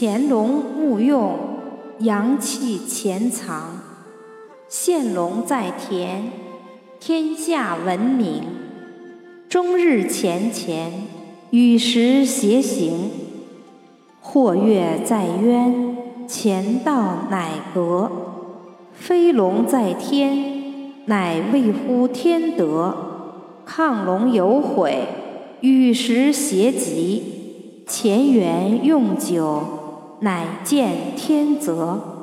潜龙勿用，阳气潜藏。现龙在田，天下闻名。终日乾乾，与时偕行。或跃在渊，乾道乃革。飞龙在天，乃未乎天德。亢龙有悔，与时偕极。乾元用久，乃见天泽。